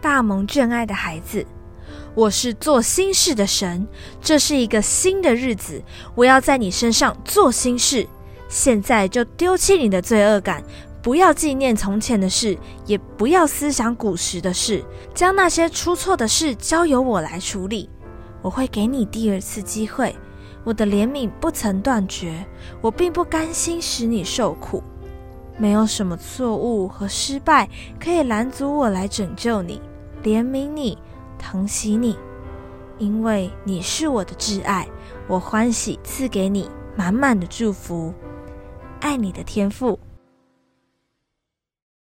大蒙眷爱的孩子。我是做新事的神，这是一个新的日子，我要在你身上做新事。现在就丢弃你的罪恶感，不要纪念从前的事，也不要思想古时的事，将那些出错的事交由我来处理。我会给你第二次机会，我的怜悯不曾断绝，我并不甘心使你受苦。没有什么错误和失败可以拦阻我来拯救你、怜悯你、疼惜你，因为你是我的挚爱，我欢喜赐给你满满的祝福。爱你的天赋。